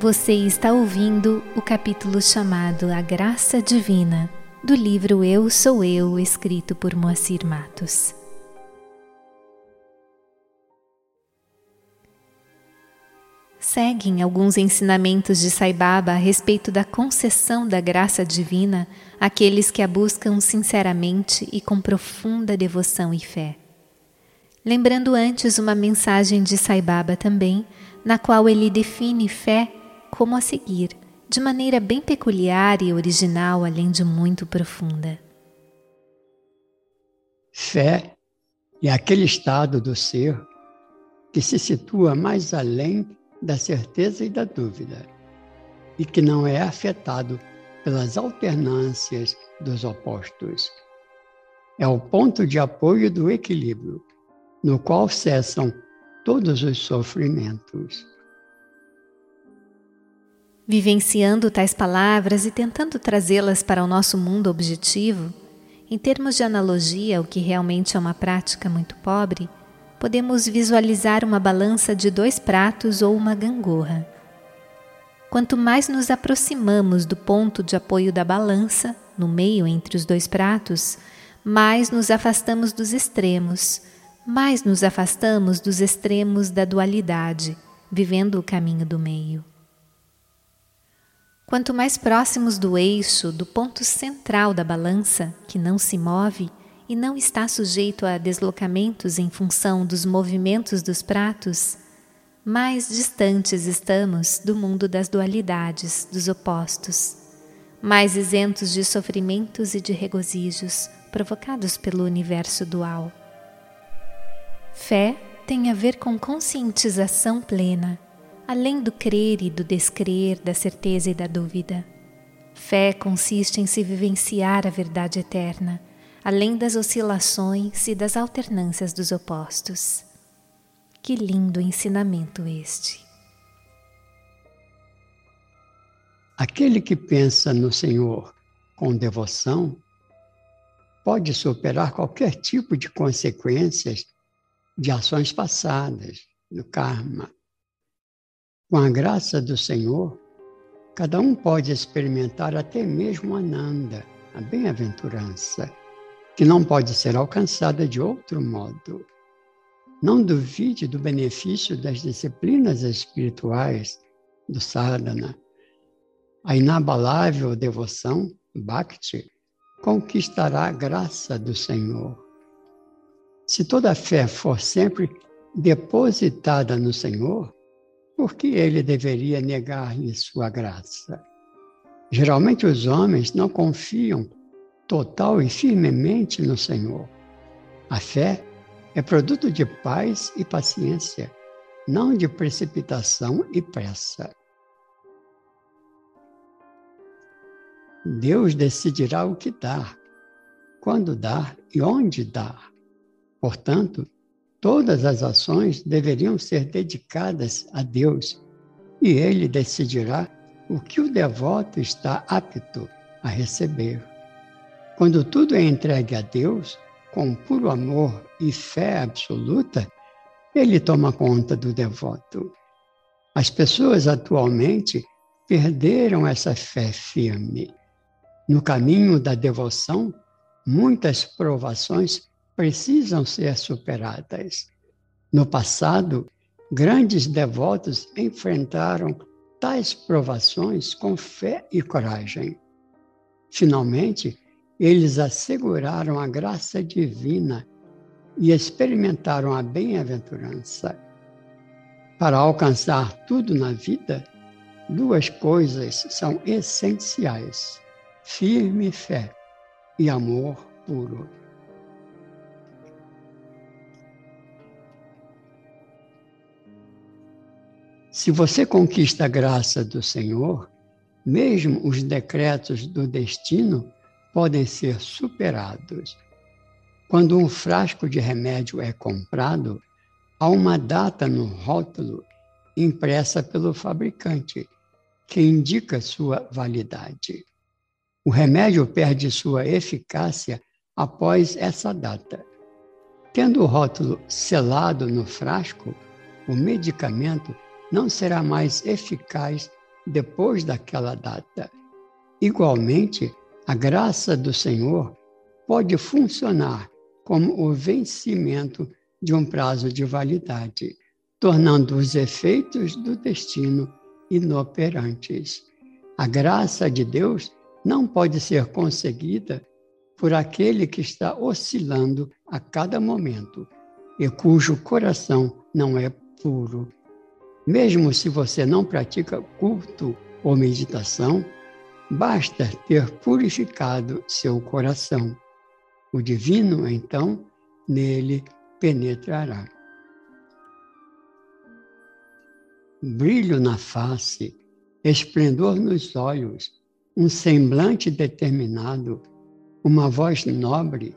Você está ouvindo o capítulo chamado A Graça Divina, do livro Eu Sou Eu, escrito por Moacir Matos. Seguem alguns ensinamentos de Sai Baba a respeito da concessão da graça divina àqueles que a buscam sinceramente e com profunda devoção e fé. Lembrando antes uma mensagem de Sai Baba também, na qual ele define fé como a seguir, de maneira bem peculiar e original, além de muito profunda. Fé é aquele estado do ser que se situa mais além da certeza e da dúvida, e que não é afetado pelas alternâncias dos opostos. É o ponto de apoio do equilíbrio, no qual cessam todos os sofrimentos. Vivenciando tais palavras e tentando trazê-las para o nosso mundo objetivo, em termos de analogia, o que realmente é uma prática muito pobre, podemos visualizar uma balança de dois pratos ou uma gangorra. Quanto mais nos aproximamos do ponto de apoio da balança, no meio entre os dois pratos, mais nos afastamos dos extremos, mais nos afastamos dos extremos da dualidade, vivendo o caminho do meio. Quanto mais próximos do eixo, do ponto central da balança, que não se move e não está sujeito a deslocamentos em função dos movimentos dos pratos, mais distantes estamos do mundo das dualidades, dos opostos, mais isentos de sofrimentos e de regozijos provocados pelo universo dual. Fé tem a ver com conscientização plena além do crer e do descrer, da certeza e da dúvida. Fé consiste em se vivenciar a verdade eterna, além das oscilações e das alternâncias dos opostos. Que lindo ensinamento este! Aquele que pensa no Senhor com devoção pode superar qualquer tipo de consequências de ações passadas, do karma, com a graça do Senhor, cada um pode experimentar até mesmo Ananda, a bem-aventurança, que não pode ser alcançada de outro modo. Não duvide do benefício das disciplinas espirituais do sadhana. A inabalável devoção, bhakti, conquistará a graça do Senhor. Se toda a fé for sempre depositada no Senhor, por que ele deveria negar-lhe sua graça? Geralmente os homens não confiam total e firmemente no Senhor. A fé é produto de paz e paciência, não de precipitação e pressa. Deus decidirá o que dar, quando dar e onde dar. Portanto, Todas as ações deveriam ser dedicadas a Deus e Ele decidirá o que o devoto está apto a receber. Quando tudo é entregue a Deus, com puro amor e fé absoluta, Ele toma conta do devoto. As pessoas atualmente perderam essa fé firme. No caminho da devoção, muitas provações precisam ser superadas. No passado, grandes devotos enfrentaram tais provações com fé e coragem. Finalmente, eles asseguraram a graça divina e experimentaram a bem-aventurança. Para alcançar tudo na vida, duas coisas são essenciais: firme fé e amor puro. Se você conquista a graça do Senhor, mesmo os decretos do destino podem ser superados. Quando um frasco de remédio é comprado, há uma data no rótulo impressa pelo fabricante, que indica sua validade. O remédio perde sua eficácia após essa data. Tendo o rótulo selado no frasco, o medicamento não será mais eficaz depois daquela data. Igualmente, a graça do Senhor pode funcionar como o vencimento de um prazo de validade, tornando os efeitos do destino inoperantes. A graça de Deus não pode ser conseguida por aquele que está oscilando a cada momento e cujo coração não é puro. Mesmo se você não pratica culto ou meditação, basta ter purificado seu coração. O divino, então, nele penetrará. Brilho na face, esplendor nos olhos, um semblante determinado, uma voz nobre,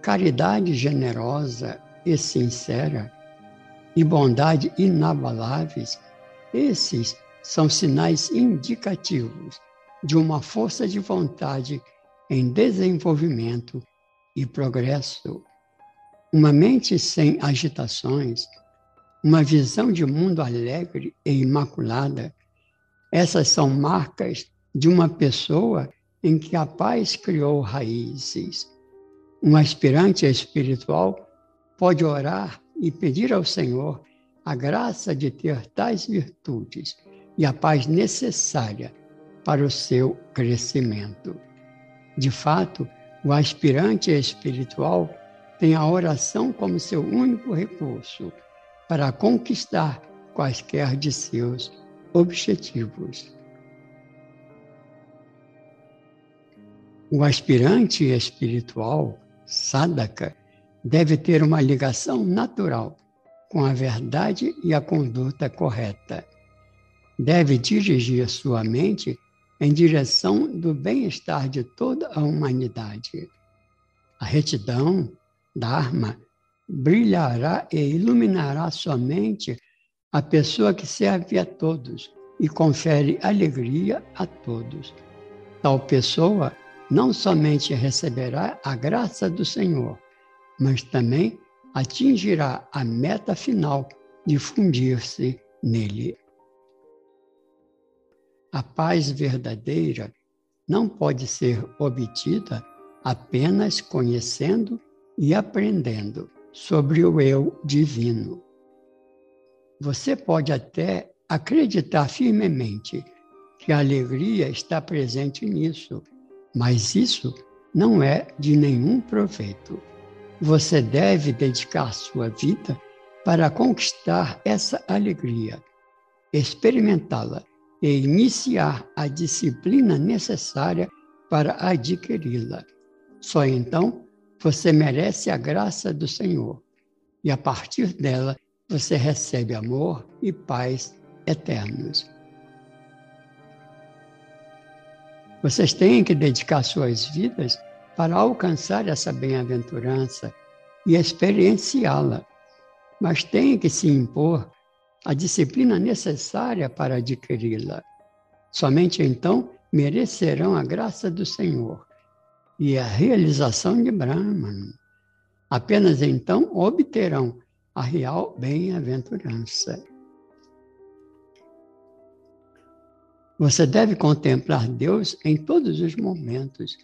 caridade generosa, e sincera e bondade inabaláveis, esses são sinais indicativos de uma força de vontade em desenvolvimento e progresso. Uma mente sem agitações, uma visão de mundo alegre e imaculada, essas são marcas de uma pessoa em que a paz criou raízes. Um aspirante espiritual pode orar e pedir ao Senhor a graça de ter tais virtudes e a paz necessária para o seu crescimento. De fato, o aspirante espiritual tem a oração como seu único recurso para conquistar quaisquer de seus objetivos. O aspirante espiritual, sadaka, deve ter uma ligação natural com a verdade e a conduta correta. Deve dirigir sua mente em direção do bem-estar de toda a humanidade. A retidão, Dharma, brilhará e iluminará somente a pessoa que serve a todos e confere alegria a todos. Tal pessoa não somente receberá a graça do Senhor, mas também atingirá a meta final de fundir-se nele. A paz verdadeira não pode ser obtida apenas conhecendo e aprendendo sobre o eu divino. Você pode até acreditar firmemente que a alegria está presente nisso, mas isso não é de nenhum proveito. Você deve dedicar sua vida para conquistar essa alegria, experimentá-la e iniciar a disciplina necessária para adquiri-la. Só então você merece a graça do Senhor e a partir dela você recebe amor e paz eternos. Vocês têm que dedicar suas vidas para alcançar essa bem-aventurança e experienciá-la, mas tem que se impor a disciplina necessária para adquiri-la. Somente então merecerão a graça do Senhor e a realização de Brahman. Apenas então obterão a real bem-aventurança. Você deve contemplar Deus em todos os momentos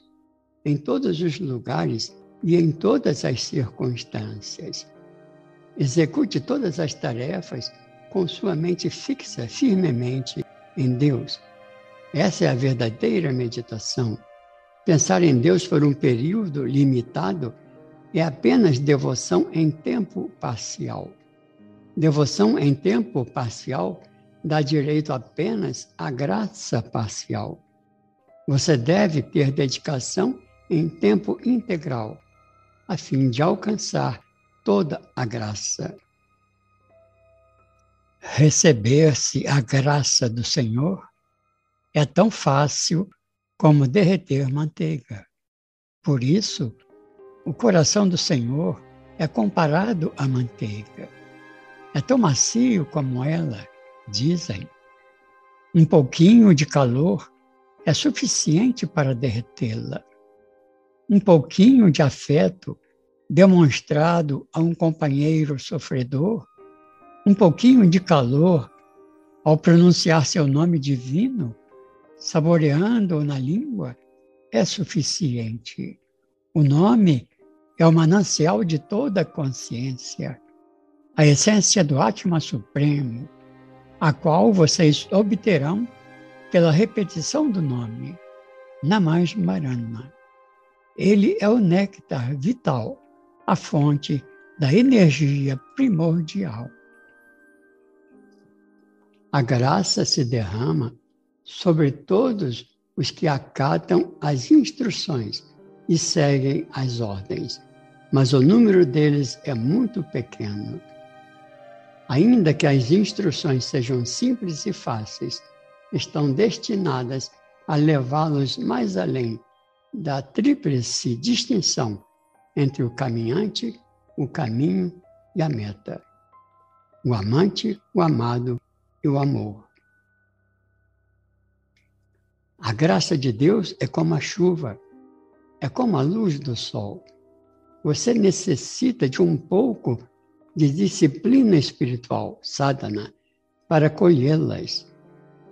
em todos os lugares e em todas as circunstâncias. Execute todas as tarefas com sua mente fixa firmemente em Deus. Essa é a verdadeira meditação. Pensar em Deus por um período limitado é apenas devoção em tempo parcial. Devoção em tempo parcial dá direito apenas à graça parcial. Você deve ter dedicação em tempo integral, a fim de alcançar toda a graça. Receber-se a graça do Senhor é tão fácil como derreter manteiga. Por isso, o coração do Senhor é comparado à manteiga. É tão macio como ela, dizem. Um pouquinho de calor é suficiente para derretê-la um pouquinho de afeto demonstrado a um companheiro sofredor, um pouquinho de calor Ao pronunciar seu nome divino, saboreando-o na língua, é suficiente. O nome é o manancial de toda a consciência, a essência do Atma Supremo, a qual vocês obterão pela repetição do nome, Namasmarana. Ele é o néctar vital, a fonte da energia primordial. A graça se derrama sobre todos os que acatam as instruções e seguem as ordens, mas o número deles é muito pequeno. Ainda que as instruções sejam simples e fáceis, estão destinadas a levá-los mais além da tríplice distinção entre o caminhante, o caminho e a meta. O amante, o amado e o amor. A graça de Deus é como a chuva, é como a luz do sol. Você necessita de um pouco de disciplina espiritual, sadhana, para colhê-las.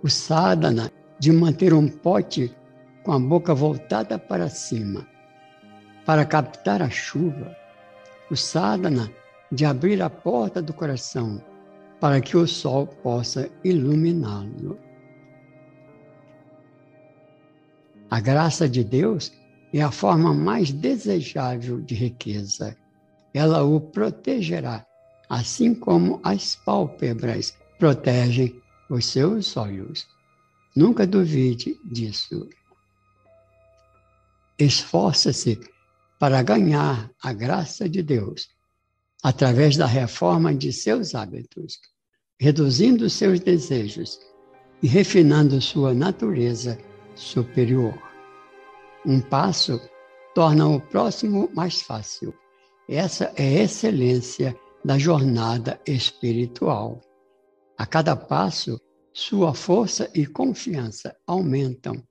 O sadhana de manter um pote com a boca voltada para cima, para captar a chuva. O sadhana de abrir a porta do coração para que o sol possa iluminá-lo. A graça de Deus é a forma mais desejável de riqueza. Ela o protegerá, assim como as pálpebras protegem os seus olhos. Nunca duvide disso. Esforça-se para ganhar a graça de Deus através da reforma de seus hábitos, reduzindo seus desejos e refinando sua natureza superior. Um passo torna o próximo mais fácil. Essa é a excelência da jornada espiritual. A cada passo, sua força e confiança aumentam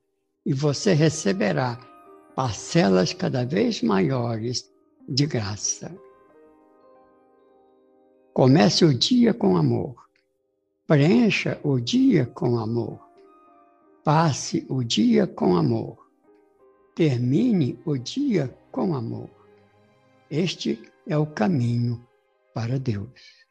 e você receberá parcelas cada vez maiores de graça. Comece o dia com amor. Preencha o dia com amor. Passe o dia com amor. Termine o dia com amor. Este é o caminho para Deus.